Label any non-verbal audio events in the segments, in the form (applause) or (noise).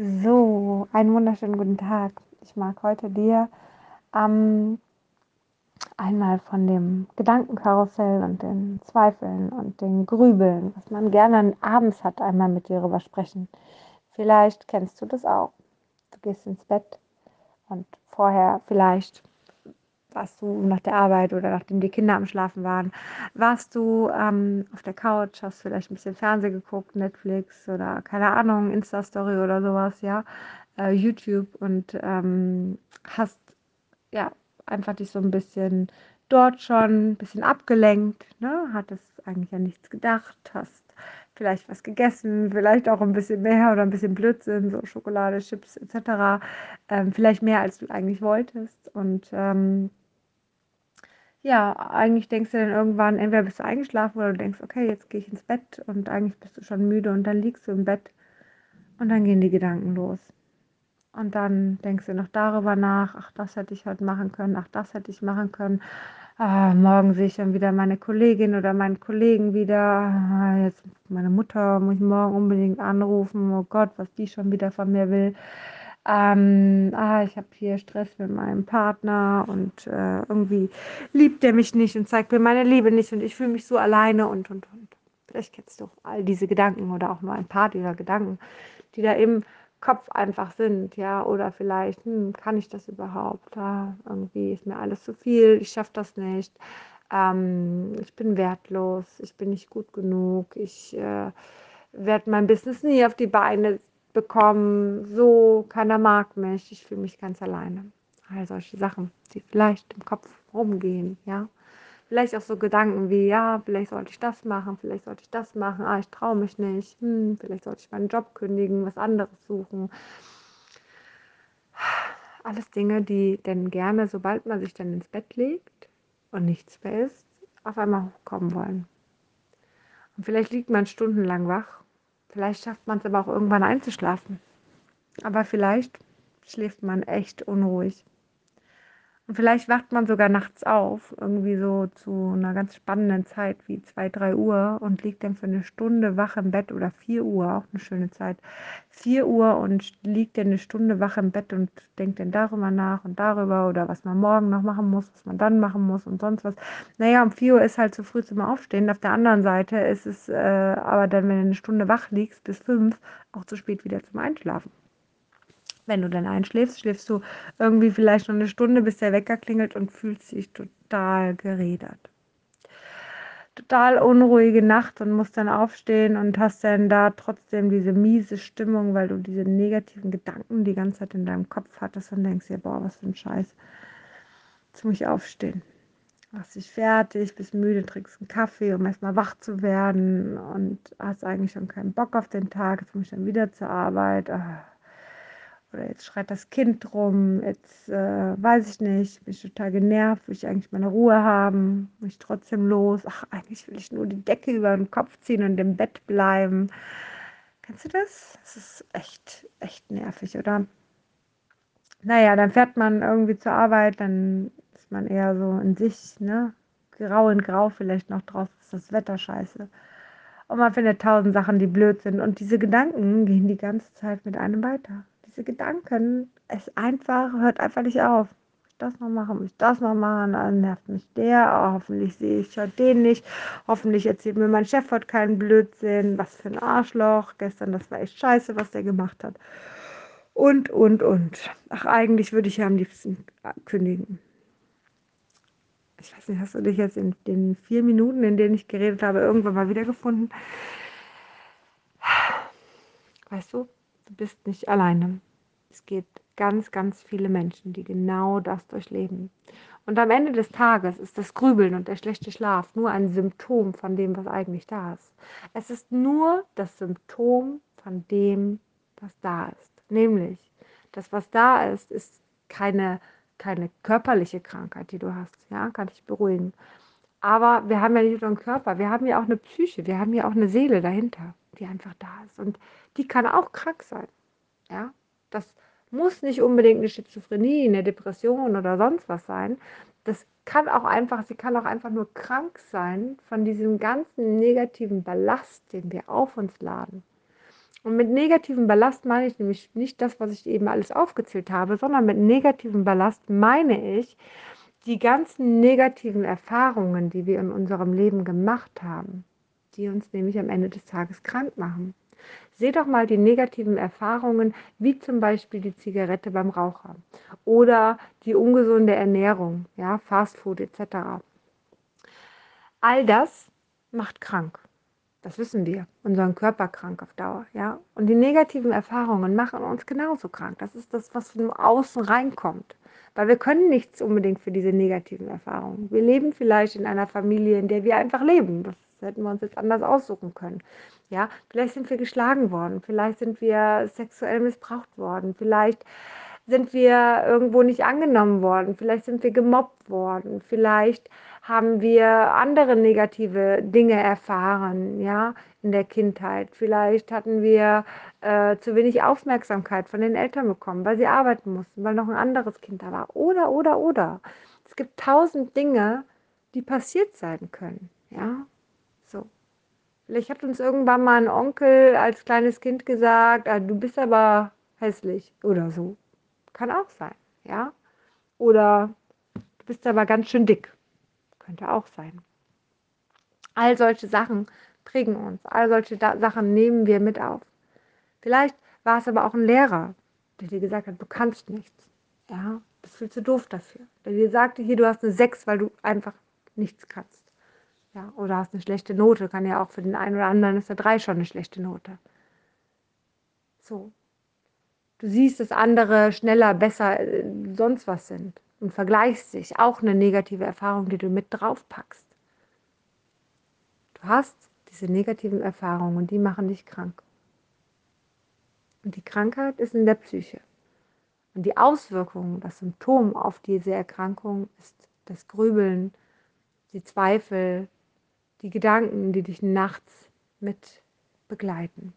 So, einen wunderschönen guten Tag. Ich mag heute dir ähm, einmal von dem Gedankenkarussell und den Zweifeln und den Grübeln, was man gerne abends hat, einmal mit dir darüber sprechen. Vielleicht kennst du das auch. Du gehst ins Bett und vorher vielleicht warst du nach der Arbeit oder nachdem die Kinder am Schlafen waren, warst du ähm, auf der Couch, hast vielleicht ein bisschen Fernsehen geguckt, Netflix oder keine Ahnung, Insta-Story oder sowas, ja, äh, YouTube und ähm, hast ja einfach dich so ein bisschen dort schon ein bisschen abgelenkt, ne? hattest eigentlich an nichts gedacht, hast vielleicht was gegessen, vielleicht auch ein bisschen mehr oder ein bisschen Blödsinn, so Schokolade, Chips etc. Ähm, vielleicht mehr, als du eigentlich wolltest. Und ähm, ja, eigentlich denkst du dann irgendwann, entweder bist du eingeschlafen oder du denkst, okay, jetzt gehe ich ins Bett und eigentlich bist du schon müde und dann liegst du im Bett und dann gehen die Gedanken los. Und dann denkst du noch darüber nach, ach, das hätte ich heute machen können, ach, das hätte ich machen können. Ah, morgen sehe ich dann wieder meine Kollegin oder meinen Kollegen wieder. Ah, jetzt meine Mutter muss ich morgen unbedingt anrufen. Oh Gott, was die schon wieder von mir will ähm, ah, ich habe hier Stress mit meinem Partner und äh, irgendwie liebt er mich nicht und zeigt mir meine Liebe nicht und ich fühle mich so alleine und, und, und. Vielleicht kennst du all diese Gedanken oder auch nur ein paar dieser Gedanken, die da im Kopf einfach sind, ja, oder vielleicht, hm, kann ich das überhaupt? Ja, irgendwie ist mir alles zu viel, ich schaffe das nicht, ähm, ich bin wertlos, ich bin nicht gut genug, ich äh, werde mein Business nie auf die Beine bekommen, so, keiner mag mich, ich fühle mich ganz alleine. All solche Sachen, die vielleicht im Kopf rumgehen, ja. Vielleicht auch so Gedanken wie, ja, vielleicht sollte ich das machen, vielleicht sollte ich das machen, ah, ich traue mich nicht, hm, vielleicht sollte ich meinen Job kündigen, was anderes suchen. Alles Dinge, die denn gerne, sobald man sich dann ins Bett legt und nichts mehr ist, auf einmal hochkommen wollen. Und vielleicht liegt man stundenlang wach Vielleicht schafft man es aber auch irgendwann einzuschlafen. Aber vielleicht schläft man echt unruhig. Und vielleicht wacht man sogar nachts auf, irgendwie so zu einer ganz spannenden Zeit wie 2, 3 Uhr und liegt dann für eine Stunde wach im Bett oder 4 Uhr, auch eine schöne Zeit. 4 Uhr und liegt dann eine Stunde wach im Bett und denkt dann darüber nach und darüber oder was man morgen noch machen muss, was man dann machen muss und sonst was. Naja, um 4 Uhr ist halt zu früh zum Aufstehen. Auf der anderen Seite ist es äh, aber dann, wenn du eine Stunde wach liegst, bis 5, auch zu spät wieder zum Einschlafen. Wenn du dann einschläfst, schläfst du irgendwie vielleicht noch eine Stunde, bis der Wecker klingelt und fühlst dich total gerädert. Total unruhige Nacht und musst dann aufstehen und hast dann da trotzdem diese miese Stimmung, weil du diese negativen Gedanken die ganze Zeit in deinem Kopf hattest und denkst dir, boah, was für ein Scheiß. Jetzt muss ich aufstehen. Machst dich fertig, bist müde, trinkst einen Kaffee, um erstmal wach zu werden und hast eigentlich schon keinen Bock auf den Tag. Jetzt muss ich dann wieder zur Arbeit. Ah oder jetzt schreit das Kind rum, jetzt äh, weiß ich nicht, bin ich total genervt, will ich eigentlich meine Ruhe haben, muss ich trotzdem los, ach, eigentlich will ich nur die Decke über den Kopf ziehen und im Bett bleiben. Kennst du das? Das ist echt, echt nervig, oder? Naja, dann fährt man irgendwie zur Arbeit, dann ist man eher so in sich, ne? Grau in Grau vielleicht noch drauf, ist das Wetter scheiße. Und man findet tausend Sachen, die blöd sind. Und diese Gedanken gehen die ganze Zeit mit einem weiter diese Gedanken, es einfach, hört einfach nicht auf. Das noch machen, muss das noch machen, dann nervt mich der, oh, hoffentlich sehe ich heute den nicht, hoffentlich erzählt mir mein Chef heute keinen Blödsinn, was für ein Arschloch, gestern, das war echt scheiße, was der gemacht hat. Und, und, und. Ach, eigentlich würde ich ja am liebsten kündigen. Ich weiß nicht, hast du dich jetzt in den vier Minuten, in denen ich geredet habe, irgendwann mal wiedergefunden? Weißt du, du bist nicht alleine. Es gibt ganz, ganz viele Menschen, die genau das durchleben. Und am Ende des Tages ist das Grübeln und der schlechte Schlaf nur ein Symptom von dem, was eigentlich da ist. Es ist nur das Symptom von dem, was da ist. Nämlich, das, was da ist, ist keine, keine körperliche Krankheit, die du hast. Ja, kann ich beruhigen. Aber wir haben ja nicht nur einen Körper, wir haben ja auch eine Psyche, wir haben ja auch eine Seele dahinter, die einfach da ist. Und die kann auch krank sein. Ja, das muss nicht unbedingt eine Schizophrenie, eine Depression oder sonst was sein. Das kann auch einfach, sie kann auch einfach nur krank sein von diesem ganzen negativen Ballast, den wir auf uns laden. Und mit negativem Ballast meine ich nämlich nicht das, was ich eben alles aufgezählt habe, sondern mit negativem Ballast meine ich die ganzen negativen Erfahrungen, die wir in unserem Leben gemacht haben, die uns nämlich am Ende des Tages krank machen. Seht doch mal die negativen Erfahrungen, wie zum Beispiel die Zigarette beim Raucher oder die ungesunde Ernährung, ja, Fastfood etc. All das macht krank. Das wissen wir, unseren Körper krank auf Dauer, ja. Und die negativen Erfahrungen machen uns genauso krank. Das ist das, was von außen reinkommt. Weil wir können nichts unbedingt für diese negativen Erfahrungen. Wir leben vielleicht in einer Familie, in der wir einfach leben. Das hätten wir uns jetzt anders aussuchen können. Ja, vielleicht sind wir geschlagen worden, vielleicht sind wir sexuell missbraucht worden, vielleicht sind wir irgendwo nicht angenommen worden, vielleicht sind wir gemobbt worden, vielleicht haben wir andere negative Dinge erfahren, ja, in der Kindheit. Vielleicht hatten wir äh, zu wenig Aufmerksamkeit von den Eltern bekommen, weil sie arbeiten mussten, weil noch ein anderes Kind da war. Oder, oder, oder. Es gibt tausend Dinge, die passiert sein können, ja. So. Vielleicht hat uns irgendwann mal ein Onkel als kleines Kind gesagt, ah, du bist aber hässlich oder so. Kann auch sein, ja. Oder du bist aber ganz schön dick. Könnte auch sein. All solche Sachen prägen uns. All solche da Sachen nehmen wir mit auf. Vielleicht war es aber auch ein Lehrer, der dir gesagt hat, du kannst nichts. Ja, bist viel zu doof dafür. Der dir sagte, hier, du hast eine 6, weil du einfach nichts kannst. Ja, oder hast eine schlechte Note, kann ja auch für den einen oder anderen ist der 3 schon eine schlechte Note. So. Du siehst, dass andere schneller, besser, äh, sonst was sind und vergleichst dich. Auch eine negative Erfahrung, die du mit draufpackst. Du hast diese negativen Erfahrungen und die machen dich krank. Und die Krankheit ist in der Psyche. Und die Auswirkung, das Symptom auf diese Erkrankung ist das Grübeln, die Zweifel, die Gedanken, die dich nachts mit begleiten,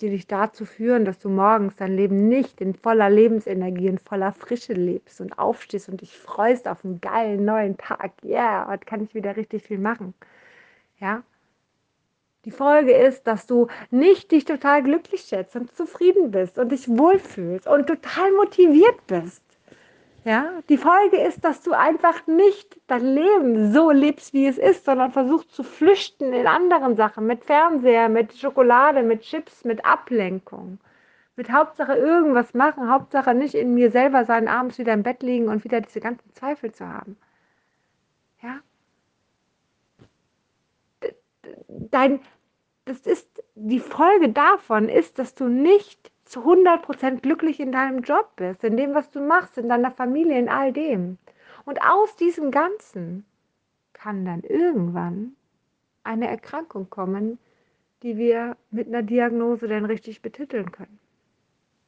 die dich dazu führen, dass du morgens dein Leben nicht in voller Lebensenergie, in voller Frische lebst und aufstehst und dich freust auf einen geilen neuen Tag. Ja, yeah, heute kann ich wieder richtig viel machen. Ja. Die Folge ist, dass du nicht dich total glücklich schätzt und zufrieden bist und dich wohlfühlst und total motiviert bist. Ja, die Folge ist, dass du einfach nicht dein Leben so lebst, wie es ist, sondern versuchst zu flüchten in anderen Sachen, mit Fernseher, mit Schokolade, mit Chips, mit Ablenkung. Mit Hauptsache irgendwas machen, Hauptsache nicht in mir selber sein, abends wieder im Bett liegen und wieder diese ganzen Zweifel zu haben. Ja? Dein, das ist, die Folge davon ist, dass du nicht zu 100% glücklich in deinem Job bist, in dem, was du machst, in deiner Familie, in all dem. Und aus diesem Ganzen kann dann irgendwann eine Erkrankung kommen, die wir mit einer Diagnose dann richtig betiteln können.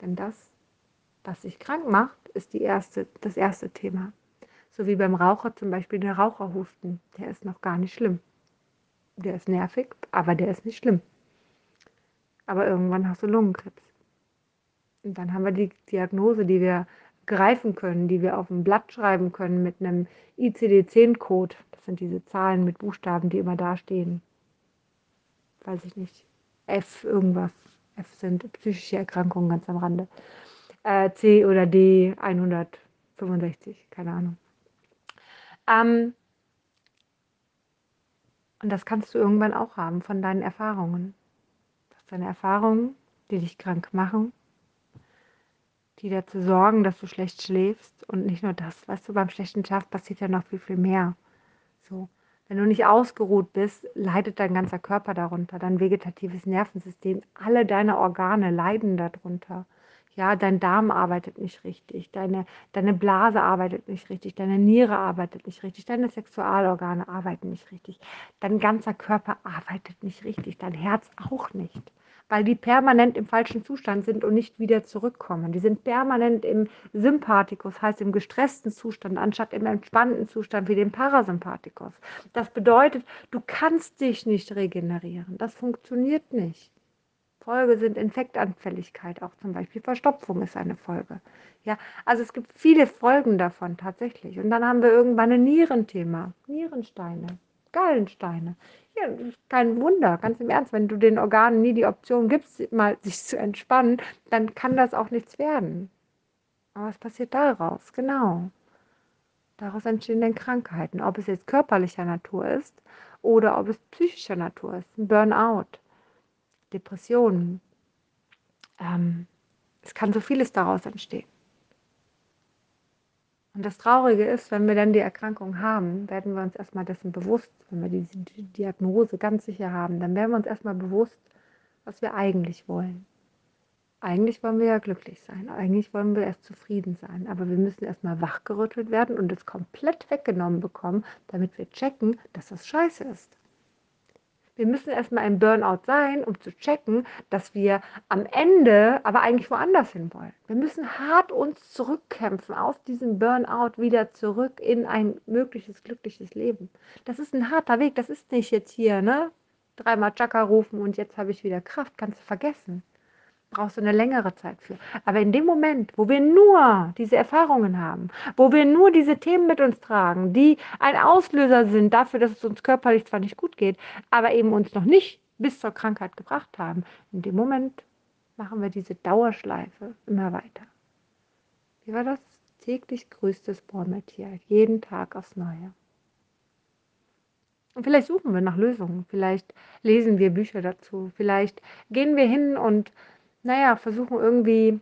Denn das, was sich krank macht, ist die erste, das erste Thema. So wie beim Raucher zum Beispiel der Raucherhusten. Der ist noch gar nicht schlimm. Der ist nervig, aber der ist nicht schlimm. Aber irgendwann hast du Lungenkrebs. Und dann haben wir die Diagnose, die wir greifen können, die wir auf ein Blatt schreiben können mit einem ICD-10-Code. Das sind diese Zahlen mit Buchstaben, die immer da stehen. Weiß ich nicht. F irgendwas. F sind psychische Erkrankungen ganz am Rande. Äh, C oder D 165, keine Ahnung. Ähm, und das kannst du irgendwann auch haben von deinen Erfahrungen. Das sind deine Erfahrungen, die dich krank machen die dazu sorgen, dass du schlecht schläfst. Und nicht nur das, weißt du, beim schlechten Schlaf passiert ja noch viel, viel mehr. So. Wenn du nicht ausgeruht bist, leidet dein ganzer Körper darunter, dein vegetatives Nervensystem, alle deine Organe leiden darunter. Ja, dein Darm arbeitet nicht richtig, deine, deine Blase arbeitet nicht richtig, deine Niere arbeitet nicht richtig, deine Sexualorgane arbeiten nicht richtig, dein ganzer Körper arbeitet nicht richtig, dein Herz auch nicht weil die permanent im falschen Zustand sind und nicht wieder zurückkommen. Die sind permanent im Sympathikus, heißt im gestressten Zustand, anstatt im entspannten Zustand wie dem Parasympathikus. Das bedeutet, du kannst dich nicht regenerieren. Das funktioniert nicht. Folge sind Infektanfälligkeit, auch zum Beispiel Verstopfung ist eine Folge. Ja, also es gibt viele Folgen davon tatsächlich. Und dann haben wir irgendwann ein Nierenthema, Nierensteine, Gallensteine. Kein Wunder, ganz im Ernst. Wenn du den Organen nie die Option gibst, mal sich zu entspannen, dann kann das auch nichts werden. Aber was passiert daraus? Genau. Daraus entstehen dann Krankheiten, ob es jetzt körperlicher Natur ist oder ob es psychischer Natur ist, Burnout, Depressionen. Ähm, es kann so vieles daraus entstehen. Und das Traurige ist, wenn wir dann die Erkrankung haben, werden wir uns erstmal dessen bewusst, wenn wir diese Diagnose ganz sicher haben, dann werden wir uns erstmal bewusst, was wir eigentlich wollen. Eigentlich wollen wir ja glücklich sein, eigentlich wollen wir erst zufrieden sein, aber wir müssen erstmal wachgerüttelt werden und es komplett weggenommen bekommen, damit wir checken, dass das scheiße ist. Wir müssen erstmal im Burnout sein, um zu checken, dass wir am Ende aber eigentlich woanders hin wollen. Wir müssen hart uns zurückkämpfen aus diesem Burnout wieder zurück in ein mögliches glückliches Leben. Das ist ein harter Weg. Das ist nicht jetzt hier, ne? Dreimal Chaka rufen und jetzt habe ich wieder Kraft. Kannst du vergessen brauchst du eine längere Zeit für. Aber in dem Moment, wo wir nur diese Erfahrungen haben, wo wir nur diese Themen mit uns tragen, die ein Auslöser sind dafür, dass es uns körperlich zwar nicht gut geht, aber eben uns noch nicht bis zur Krankheit gebracht haben, in dem Moment machen wir diese Dauerschleife immer weiter. Wie war das? Täglich grüßtes Bohrmetier, jeden Tag aufs Neue. Und vielleicht suchen wir nach Lösungen, vielleicht lesen wir Bücher dazu, vielleicht gehen wir hin und naja, versuchen irgendwie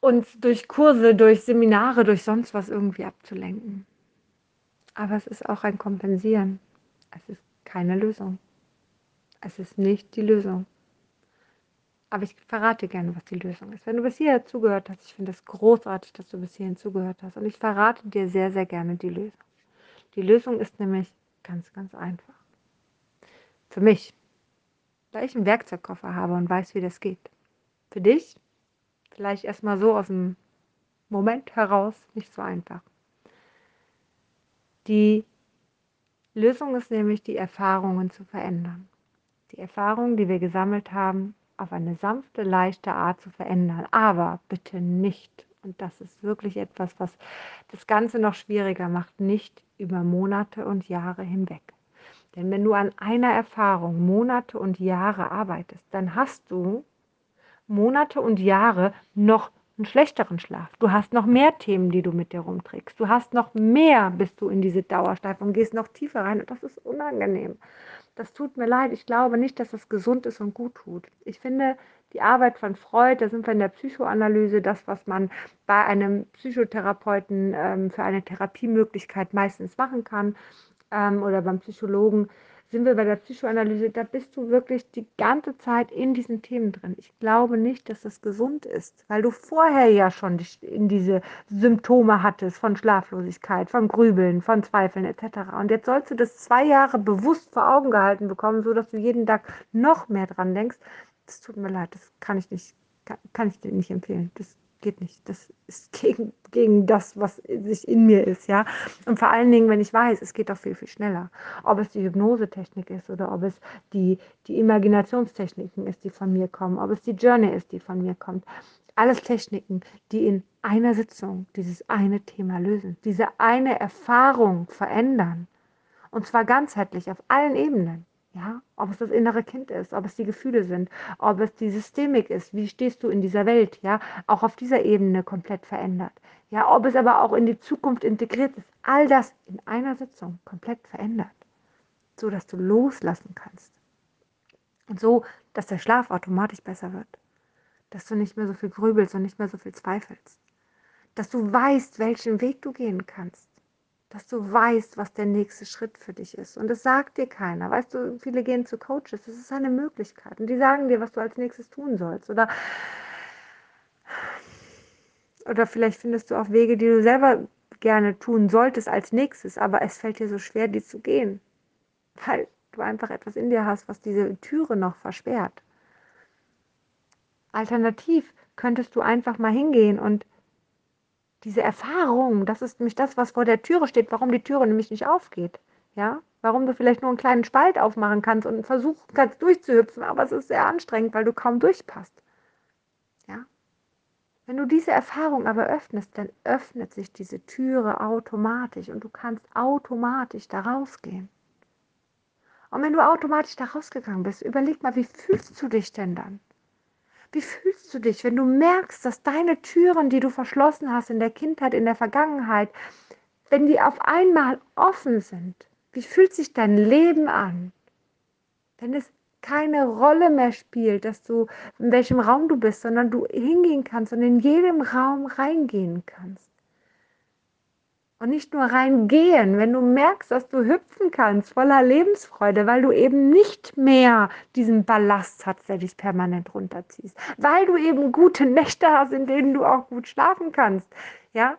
uns durch Kurse, durch Seminare, durch sonst was irgendwie abzulenken. Aber es ist auch ein Kompensieren. Es ist keine Lösung. Es ist nicht die Lösung. Aber ich verrate gerne, was die Lösung ist. Wenn du bis hierher zugehört hast, ich finde es großartig, dass du bis hierhin zugehört hast. Und ich verrate dir sehr, sehr gerne die Lösung. Die Lösung ist nämlich ganz, ganz einfach. Für mich da ich einen Werkzeugkoffer habe und weiß, wie das geht. Für dich vielleicht erstmal so aus dem Moment heraus nicht so einfach. Die Lösung ist nämlich, die Erfahrungen zu verändern. Die Erfahrungen, die wir gesammelt haben, auf eine sanfte, leichte Art zu verändern. Aber bitte nicht, und das ist wirklich etwas, was das Ganze noch schwieriger macht, nicht über Monate und Jahre hinweg. Denn wenn du an einer Erfahrung Monate und Jahre arbeitest, dann hast du Monate und Jahre noch einen schlechteren Schlaf. Du hast noch mehr Themen, die du mit dir rumträgst. Du hast noch mehr, bist du in diese Dauerschleife und gehst noch tiefer rein. Und das ist unangenehm. Das tut mir leid. Ich glaube nicht, dass das gesund ist und gut tut. Ich finde, die Arbeit von Freud, da sind wir in der Psychoanalyse, das, was man bei einem Psychotherapeuten ähm, für eine Therapiemöglichkeit meistens machen kann, ähm, oder beim Psychologen, sind wir bei der Psychoanalyse, da bist du wirklich die ganze Zeit in diesen Themen drin. Ich glaube nicht, dass das gesund ist, weil du vorher ja schon in diese Symptome hattest von Schlaflosigkeit, von Grübeln, von Zweifeln etc. Und jetzt sollst du das zwei Jahre bewusst vor Augen gehalten bekommen, sodass du jeden Tag noch mehr dran denkst. Das tut mir leid, das kann ich nicht, kann, kann ich dir nicht empfehlen. Das geht nicht. Das ist (laughs) gegen, gegen das, was sich in mir ist, ja. Und vor allen Dingen, wenn ich weiß, es geht doch viel, viel schneller. Ob es die Hypnosetechnik ist oder ob es die, die Imaginationstechniken ist, die von mir kommen, ob es die Journey ist, die von mir kommt. Alles Techniken, die in einer Sitzung dieses eine Thema lösen, diese eine Erfahrung verändern. Und zwar ganzheitlich auf allen Ebenen. Ja, ob es das innere Kind ist, ob es die Gefühle sind, ob es die Systemik ist, wie stehst du in dieser Welt, ja, auch auf dieser Ebene komplett verändert. Ja, ob es aber auch in die Zukunft integriert ist, all das in einer Sitzung komplett verändert, so dass du loslassen kannst. Und so, dass der Schlaf automatisch besser wird, dass du nicht mehr so viel grübelst und nicht mehr so viel zweifelst, dass du weißt, welchen Weg du gehen kannst dass du weißt, was der nächste Schritt für dich ist. Und das sagt dir keiner. Weißt du, viele gehen zu Coaches, das ist eine Möglichkeit. Und die sagen dir, was du als nächstes tun sollst. Oder, oder vielleicht findest du auch Wege, die du selber gerne tun solltest als nächstes, aber es fällt dir so schwer, die zu gehen. Weil du einfach etwas in dir hast, was diese Türe noch versperrt. Alternativ könntest du einfach mal hingehen und diese Erfahrung, das ist nämlich das, was vor der Türe steht, warum die Türe nämlich nicht aufgeht. Ja, warum du vielleicht nur einen kleinen Spalt aufmachen kannst und versuchen kannst durchzuhüpfen, aber es ist sehr anstrengend, weil du kaum durchpasst. Ja, wenn du diese Erfahrung aber öffnest, dann öffnet sich diese Türe automatisch und du kannst automatisch da rausgehen. Und wenn du automatisch da rausgegangen bist, überleg mal, wie fühlst du dich denn dann? Wie fühlst du dich, wenn du merkst, dass deine Türen, die du verschlossen hast in der Kindheit, in der Vergangenheit, wenn die auf einmal offen sind? Wie fühlt sich dein Leben an? Wenn es keine Rolle mehr spielt, dass du in welchem Raum du bist, sondern du hingehen kannst und in jedem Raum reingehen kannst. Und nicht nur reingehen, wenn du merkst, dass du hüpfen kannst, voller Lebensfreude, weil du eben nicht mehr diesen Ballast hast, der dich permanent runterziehst. Weil du eben gute Nächte hast, in denen du auch gut schlafen kannst. Ja,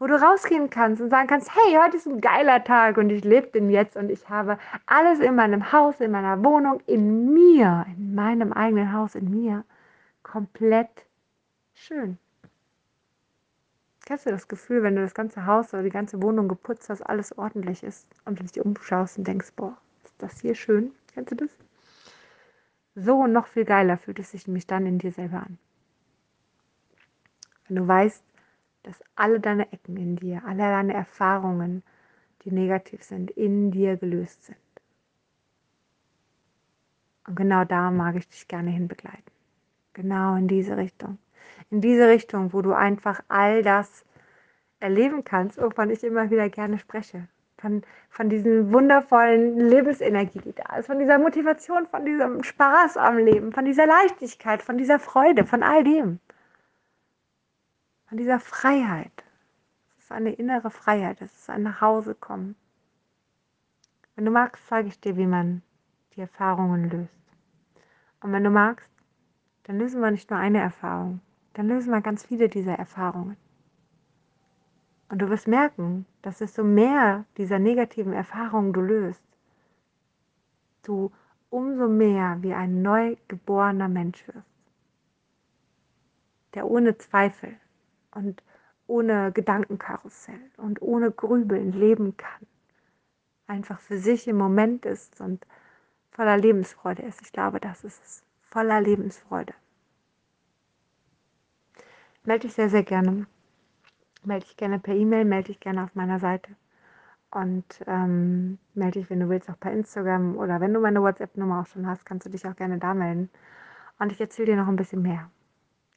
wo du rausgehen kannst und sagen kannst, hey, heute ist ein geiler Tag und ich lebe den jetzt und ich habe alles in meinem Haus, in meiner Wohnung, in mir, in meinem eigenen Haus, in mir, komplett schön. Kennst du das Gefühl, wenn du das ganze Haus oder die ganze Wohnung geputzt hast, alles ordentlich ist und du dich umschaust und denkst, boah, ist das hier schön? Kennst du das? So und noch viel geiler fühlt es sich nämlich dann in dir selber an. Wenn du weißt, dass alle deine Ecken in dir, alle deine Erfahrungen, die negativ sind, in dir gelöst sind. Und genau da mag ich dich gerne hinbegleiten. Genau in diese Richtung in diese Richtung, wo du einfach all das erleben kannst, wovon ich immer wieder gerne spreche. Von, von diesen wundervollen Lebensenergie, die da ist, von dieser Motivation, von diesem Spaß am Leben, von dieser Leichtigkeit, von dieser Freude, von all dem. Von dieser Freiheit. Es ist eine innere Freiheit, es ist ein Nachhausekommen. Wenn du magst, zeige ich dir, wie man die Erfahrungen löst. Und wenn du magst, dann lösen wir nicht nur eine Erfahrung, dann lösen wir ganz viele dieser Erfahrungen. Und du wirst merken, dass desto mehr dieser negativen Erfahrungen du löst, du umso mehr wie ein neugeborener Mensch wirst, der ohne Zweifel und ohne Gedankenkarussell und ohne Grübeln leben kann, einfach für sich im Moment ist und voller Lebensfreude ist. Ich glaube, das ist es, voller Lebensfreude melde dich sehr, sehr gerne. Melde dich gerne per E-Mail, melde dich gerne auf meiner Seite. Und ähm, melde dich, wenn du willst, auch per Instagram oder wenn du meine WhatsApp-Nummer auch schon hast, kannst du dich auch gerne da melden. Und ich erzähle dir noch ein bisschen mehr.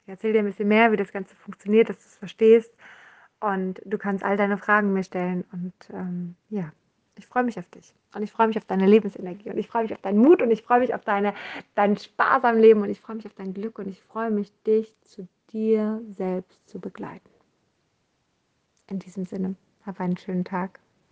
Ich erzähle dir ein bisschen mehr, wie das Ganze funktioniert, dass du es verstehst. Und du kannst all deine Fragen mir stellen. Und ähm, ja, ich freue mich auf dich. Und ich freue mich auf deine Lebensenergie. Und ich freue mich auf deinen Mut. Und ich freue mich auf deine, deinen Spaß Leben. Und ich freue mich auf dein Glück. Und ich freue mich, dich zu dir selbst zu begleiten. In diesem Sinne, hab einen schönen Tag.